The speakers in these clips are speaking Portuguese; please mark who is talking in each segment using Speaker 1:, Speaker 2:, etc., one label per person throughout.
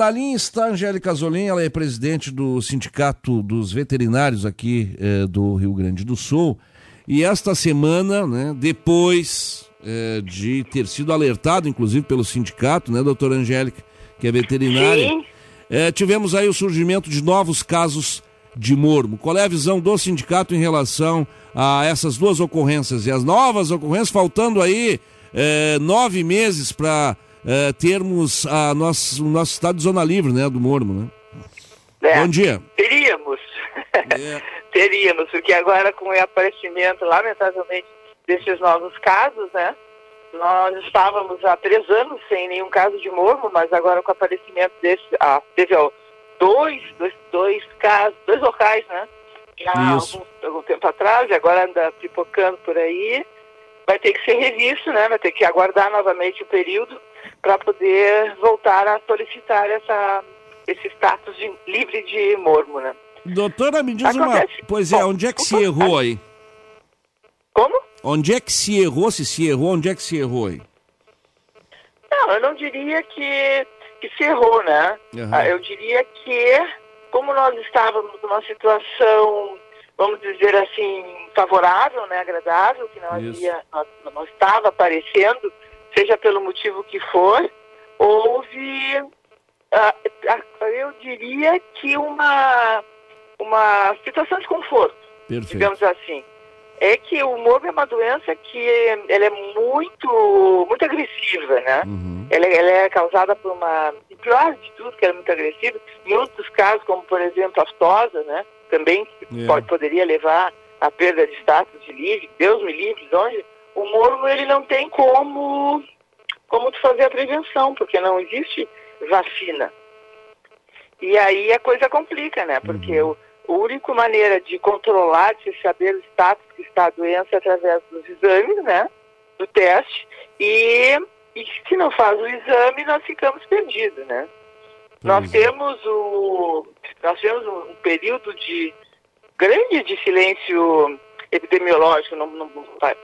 Speaker 1: Na linha está a Angélica Zolim, ela é presidente do Sindicato dos Veterinários aqui eh, do Rio Grande do Sul. E esta semana, né, depois eh, de ter sido alertado, inclusive, pelo sindicato, né, doutora Angélica, que é veterinária, eh, tivemos aí o surgimento de novos casos de mormo. Qual é a visão do sindicato em relação a essas duas ocorrências? E as novas ocorrências, faltando aí nove meses para uh, termos a nosso, o nosso estado de zona livre, né, do Mormo, né?
Speaker 2: É, Bom dia. Teríamos. É. teríamos, porque agora com o aparecimento, lamentavelmente, desses novos casos, né? Nós estávamos há três anos sem nenhum caso de mormo, mas agora com o aparecimento desse, ah, teve ó, dois, dois, dois casos, dois locais, né? Já há algum, algum tempo atrás, e agora anda pipocando por aí. Vai ter que ser revisto, né? Vai ter que aguardar novamente o período para poder voltar a solicitar essa, esse status de, livre de mormo, né?
Speaker 1: Doutora, me diz Acontece. uma... Pois é, Bom, onde é que se errou aí?
Speaker 2: Como?
Speaker 1: Onde é que se errou? Se se errou, onde é que se errou aí?
Speaker 2: Não, eu não diria que, que se errou, né? Uhum. Eu diria que, como nós estávamos numa situação, vamos dizer assim, favorável, né, agradável, que não havia, não, não estava aparecendo seja pelo motivo que for, houve, uh, eu diria que uma, uma situação de conforto, Perfeito. digamos assim. É que o morbo é uma doença que ela é muito, muito agressiva, né? Uhum. Ela, ela, é causada por uma, e pior de tudo, que ela é muito agressiva, em outros casos, como por exemplo a aftosa, né? Também yeah. É. pode, poderia levar à perda de status de livre, Deus me livre, onde o morro ele não tem como como tu fazer a prevenção, porque não existe vacina. E aí a coisa complica, né? Porque uhum. o, a única maneira de controlar, de saber o status que está a doença é através dos exames, né? Do teste. E, e se não faz o exame, nós ficamos perdidos, né? Nós é. temos o nós tivemos um período de grande de silêncio epidemiológico, não, não,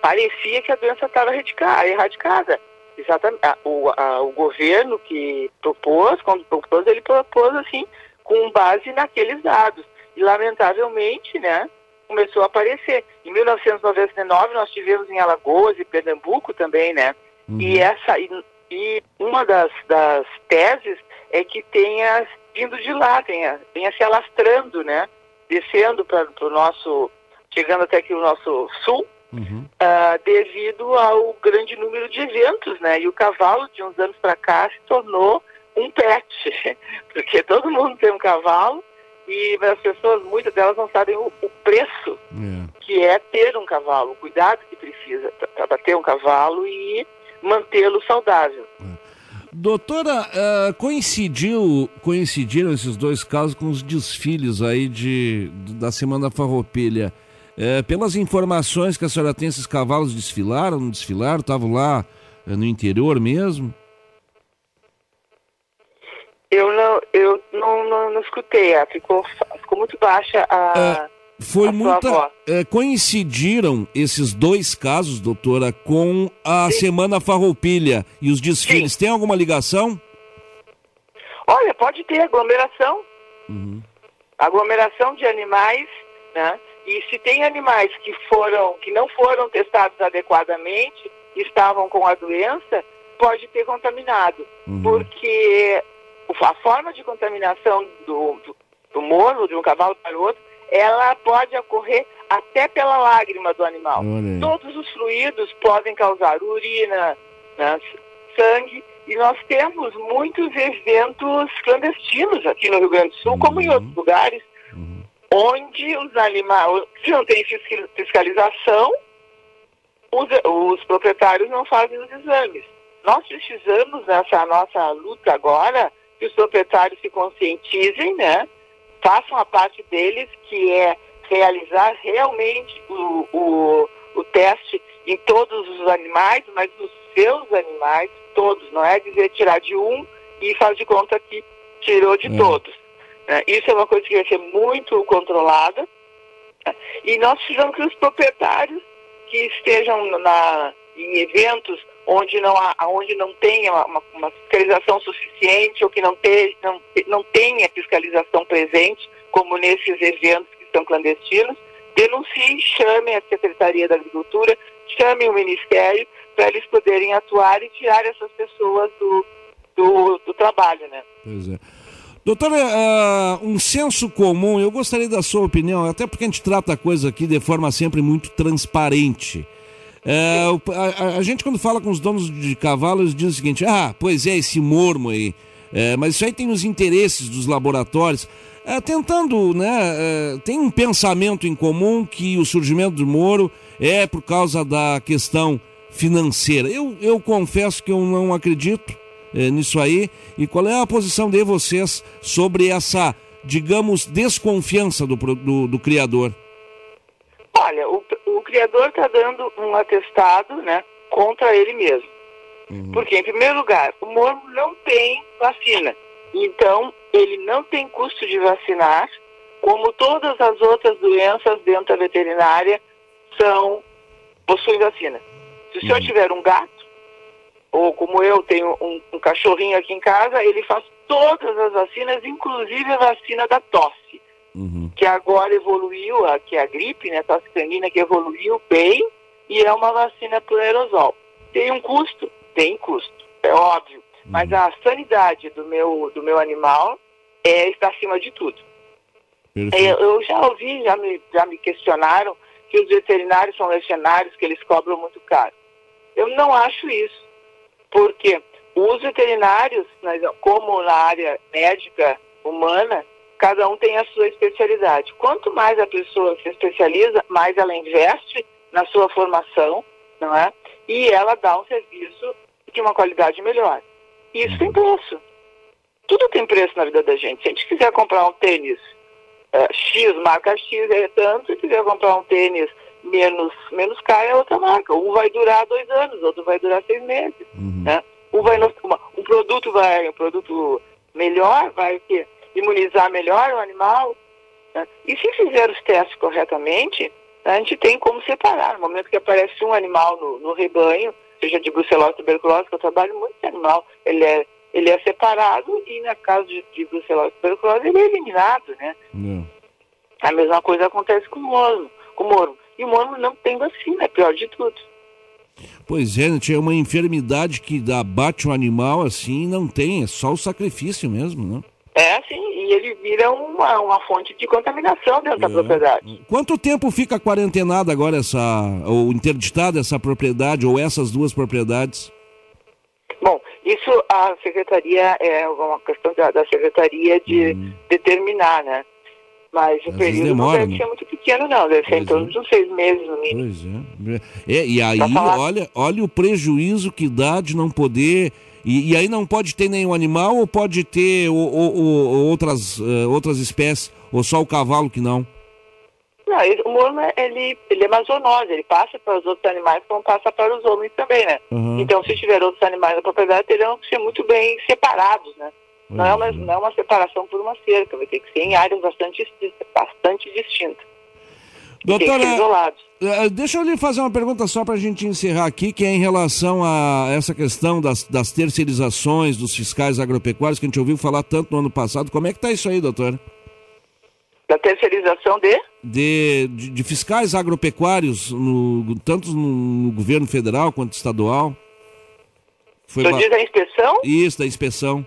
Speaker 2: parecia que a doença estava erradicada. Exatamente. O, a, o governo que propôs, quando propôs, ele propôs assim, com base naqueles dados. E, lamentavelmente, né, começou a aparecer. Em 1999, nós tivemos em Alagoas e Pernambuco também, né? Uhum. E, essa, e, e, uma das, das teses é que tenha vindo de lá, tenha, tenha se alastrando, né? Descendo para o nosso chegando até aqui o nosso sul, uhum. uh, devido ao grande número de eventos, né? E o cavalo, de uns anos para cá, se tornou um pet, porque todo mundo tem um cavalo e as pessoas, muitas delas não sabem o, o preço yeah. É. que é ter um cavalo, o cuidado que precisa para ter um cavalo e mantê-lo saudável. É.
Speaker 1: Doutora, uh, coincidiu, coincidiram esses dois casos com os desfiles aí de, da Semana Farroupilha. É, pelas informações que a senhora tem, esses cavalos desfilaram, não desfilaram, estavam lá é, no interior mesmo?
Speaker 2: Eu não, eu não, não, não escutei, ah, ficou, ficou muito baixa a. É,
Speaker 1: foi a muita. É, coincidiram esses dois casos, doutora, com a Sim. Semana Farroupilha e os desfiles. Sim. Tem alguma ligação?
Speaker 2: Olha, pode ter aglomeração. Uhum. Aglomeração de animais, né? E se tem animais que foram, que não foram testados adequadamente, estavam com a doença, pode ter contaminado. Uhum. Porque a forma de contaminação do, do, do morro de um cavalo para o outro, ela pode ocorrer até pela lágrima do animal. Todos os fluidos podem causar urina, né, sangue, e nós temos muitos eventos clandestinos aqui no Rio Grande do Sul, uhum. como em uhum. outros lugares, onde os animais, se não tem fiscalização, os, os proprietários não fazem os exames. Nós precisamos, nessa nossa luta agora, que os proprietários se conscientizem, né? Façam a parte deles, que é realizar realmente o, o, o teste em todos os animais, mas nos seus animais, todos, não é dizer tirar de um e faz de conta que tirou de é. todos. Né? Isso é uma coisa que vai ser muito controlada. Né? E nós precisamos que os proprietários que estejam na, em eventos onde não, há, onde não tenha uma, uma fiscalização suficiente ou que não, não, não tenha fiscalização presente, como nesses eventos que são clandestinos, denuncie, chame a Secretaria da Agricultura, chame o Ministério para eles poderem atuar e tirar essas pessoas do, do, do trabalho, né?
Speaker 1: Pois é. Doutora, uh, um senso comum, eu gostaria da sua opinião, até porque a gente trata a coisa aqui de forma sempre muito transparente. Uh, a, a, gente, quando fala com os donos de cavalos, diz o seguinte: ah, pois é, esse mormo aí. Mas isso aí tem os interesses dos laboratórios. Tentando, né? tem um pensamento em comum que o surgimento do Moro é por causa da questão financeira. Eu, eu confesso que eu não acredito é, nisso aí. E qual é a posição de vocês sobre essa, digamos, desconfiança do, do, do criador?
Speaker 2: Olha, o, o criador está dando um atestado né, contra ele mesmo. Uhum. Porque, em primeiro lugar, o morro não tem vacina. Então, ele não tem custo de vacinar, como todas as outras doenças dentro da veterinária são possuem vacina. Se o senhor uhum. tiver um gato, ou como eu tenho um, um, cachorrinho aqui em casa, ele faz todas as vacinas, inclusive a vacina da tosse, uhum. que agora evoluiu, a, que é a gripe, né, a tosse canina, que evoluiu bem, e é uma vacina por aerosol. Tem um custo? Tem custo, é óbvio. Uhum. Mas a sanidade do meu, do meu animal é, está acima de tudo. É, eu já ouvi, já me, já me questionaram que os veterinários são mercenários, que eles cobram muito caro. Eu não acho isso porque os veterinários, como na área médica humana, cada um tem a sua especialidade. Quanto mais a pessoa se especializa, mais ela investe na sua formação, não é? E ela dá um serviço de uma qualidade melhor. Isso tem preço. Tudo tem preço na vida da gente. Se a gente quiser comprar um tênis é, X, marca X é tanto, se quiser comprar um tênis menos, menos caro é outra marca. Um vai durar dois anos, outro vai durar seis meses. Uhum. Né? Um, vai no, uma, um produto vai, um produto melhor, vai que, imunizar melhor o animal. Né? E se fizer os testes corretamente, a gente tem como separar. No momento que aparece um animal no, no rebanho, seja de brucelose tuberculose, que eu trabalho muito esse animal, ele é, ele é separado e na caso de, de brucelose tuberculose, ele é eliminado, né? Uhum. A mesma coisa acontece com o morno. Com o morno. E o morno não tem vacina, é pior de tudo.
Speaker 1: Pois é, tinha uma enfermidade que abate o animal assim, não tem, é só o sacrifício mesmo, né?
Speaker 2: É, sim, e ele vira uma, uma fonte de contaminação dentro é. da propriedade.
Speaker 1: Quanto tempo fica quarentenada agora essa, ou interditada essa propriedade, ou essas duas propriedades?
Speaker 2: Bom, isso a secretaria, é uma questão da, da secretaria de uhum. determinar, né? Mas o período demora, não deve né? ser muito pequeno, não. Deve ser em torno é. de uns seis meses, no mínimo. Pois é. é
Speaker 1: e aí, olha, olha o prejuízo que dá de não poder... E, e aí não pode ter nenhum animal ou pode ter ou, ou, ou, outras, uh, outras espécies? Ou só o cavalo que não?
Speaker 2: Não, ele, o morno, ele, ele é uma zoonose. Ele passa para os outros animais como passa para os homens também, né? Uhum. Então, se tiver outros animais na propriedade, terão que ser muito bem separados, né? Não é, uma, não é uma separação por uma cerca, vai ter que ser em áreas bastante, bastante distintas.
Speaker 1: Doutora, eh, deixa eu lhe fazer uma pergunta só para a gente encerrar aqui, que é em relação a essa questão das, das terceirizações dos fiscais agropecuários, que a gente ouviu falar tanto no ano passado. Como é que está isso aí, doutora?
Speaker 2: Da terceirização de?
Speaker 1: De, de, de fiscais agropecuários, no, tanto no, no, governo federal quanto estadual.
Speaker 2: Foi Você diz a inspeção?
Speaker 1: Isso, da inspeção.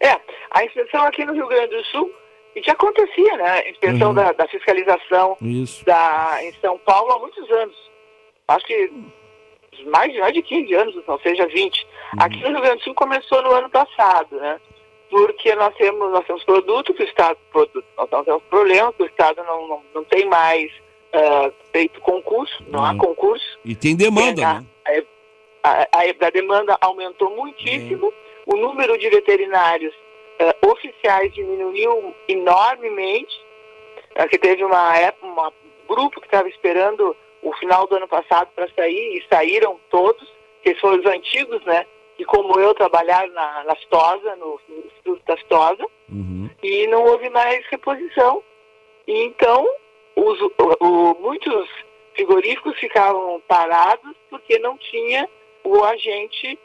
Speaker 2: É, a inspeção aqui no Rio Grande do Sul, e já acontecia, né? A inspeção uhum. da, da, fiscalização da, em São Paulo há muitos anos. Acho que mais, mais de 15 anos, não seja 20. Uhum. Aqui no Rio Grande do Sul começou no ano passado, né? Porque nós temos, nós temos produto que o Estado, produto, nós temos problema, que o Estado não, não, não tem mais uh, feito concurso, não uhum. há concurso.
Speaker 1: E tem demanda, tem, né?
Speaker 2: A, a, a, a, demanda aumentou muitíssimo o número de veterinários uh, oficiais diminuiu enormemente, uh, que teve uma época, um grupo que estava esperando o final do ano passado para sair, e saíram todos, que foram os antigos, né? E como eu trabalharam na, na Stosa, no, no Instituto da Stosa, uhum. e não houve mais reposição. E então, os, o, o, muitos frigoríficos ficavam parados porque não tinha o agente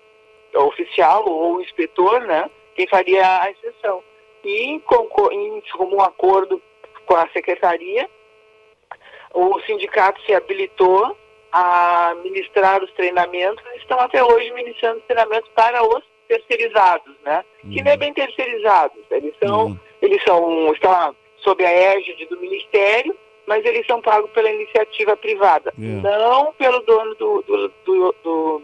Speaker 2: oficial ou inspetor, né, quem faria a exceção. E em, em um acordo com a secretaria, o sindicato se habilitou a ministrar os treinamentos e estão até hoje ministrando treinamentos para os terceirizados, né? Uhum. Que não é bem terceirizados, eles são, uhum. eles são, estão sob a égide do Ministério, mas eles são pagos pela iniciativa privada, yeah. não pelo dono do, do, do, do,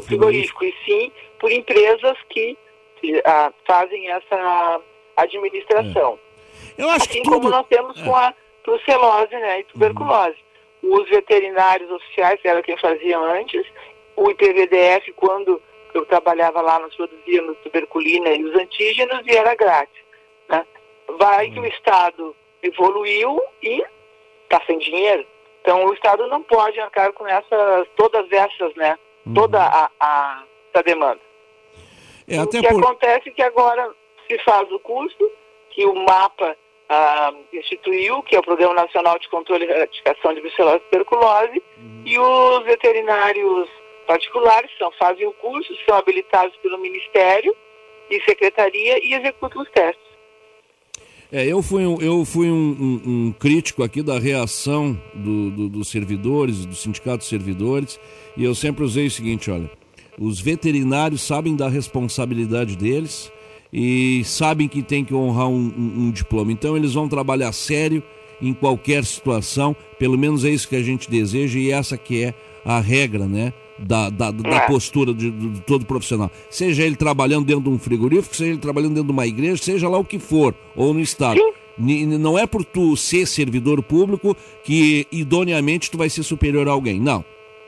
Speaker 2: frigorífico, e sim por empresas que uh, fazem essa administração. É. Eu acho assim tudo... como nós temos é. com a brucelose né, e tuberculose. Uhum. Os veterinários oficiais, que era quem fazia antes, o IPVDF, quando eu trabalhava lá, nós produzíamos tuberculina e os antígenos e era grátis. Né? Vai uhum. que o Estado evoluiu e está sem dinheiro. Então o Estado não pode arcar com essas, todas essas, né? Toda a, a, demanda. É, o que por... acontece é que agora se faz o custo, que o mapa ah, instituiu, que é o Programa Nacional de Controle e Erradicação de Brucelose e Tuberculose, uhum. e os veterinários particulares são, fazem o curso, são habilitados pelo Ministério e Secretaria e executam os testes.
Speaker 1: É, eu fui, eu fui um, um, um crítico aqui da reação do, do, dos servidores, do sindicato de servidores, e eu sempre usei o seguinte, olha, os veterinários sabem da responsabilidade deles, e sabem que tem que honrar um, um, diploma. Então eles vão trabalhar sério em qualquer situação, pelo menos é isso que a gente deseja e essa que é a regra, né? Da, da, da é. postura de, de, todo profissional. Seja ele trabalhando dentro de um frigorífico, seja ele trabalhando dentro de uma igreja, seja lá o que for, ou no Estado. Não é por tu ser servidor público que idoneamente tu vai ser superior a alguém. Não.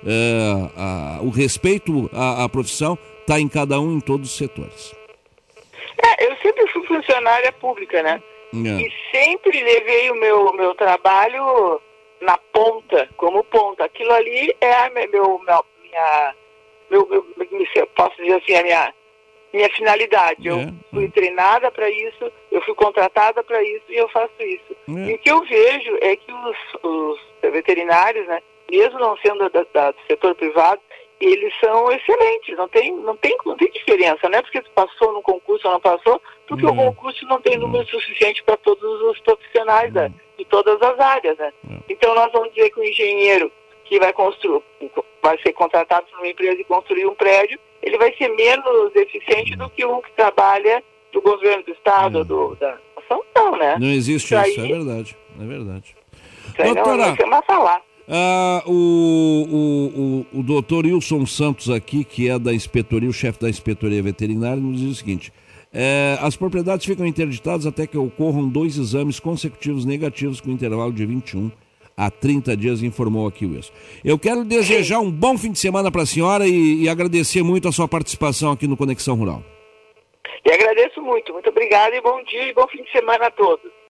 Speaker 1: É, a, o respeito à, à profissão está em cada um em todos os setores.
Speaker 2: É, eu sempre fui funcionária pública, né? É. E sempre levei o meu, meu trabalho na ponta, como ponta. Aquilo ali é a meu, meu, minha, meu, meu, posso dizer assim, a minha, minha finalidade. Eu é. fui treinada para isso, eu fui contratada para isso e eu faço isso. É. E o que eu vejo é que os, os veterinários, né, mesmo não sendo da, da, do setor privado, eles são excelentes, não tem, não tem, não tem diferença, não é porque tu passou no concurso ou não passou, porque o concurso não tem número suficiente para todos os profissionais né, de todas as áreas, né? Então nós vamos dizer que o engenheiro que vai construir, vai ser contratado por uma empresa e construir um prédio, ele vai ser menos eficiente do que um que trabalha do governo do estado, do, da nação, não, né?
Speaker 1: Não existe isso, isso aí, é verdade, é verdade.
Speaker 2: Isso aí Doutora, não, não falar.
Speaker 1: Ah, o, o, o, o doutor Wilson Santos aqui, que é da inspetoria, o chefe da inspetoria veterinária, nos diz o seguinte: é, as propriedades ficam interditadas até que ocorram dois exames consecutivos negativos com intervalo de 21 a 30 dias, informou aqui o Wilson. Eu quero desejar um bom fim de semana para a senhora e, e agradecer muito a sua participação aqui no Conexão Rural.
Speaker 2: E agradeço muito, muito obrigado e bom dia e bom fim de semana a todos.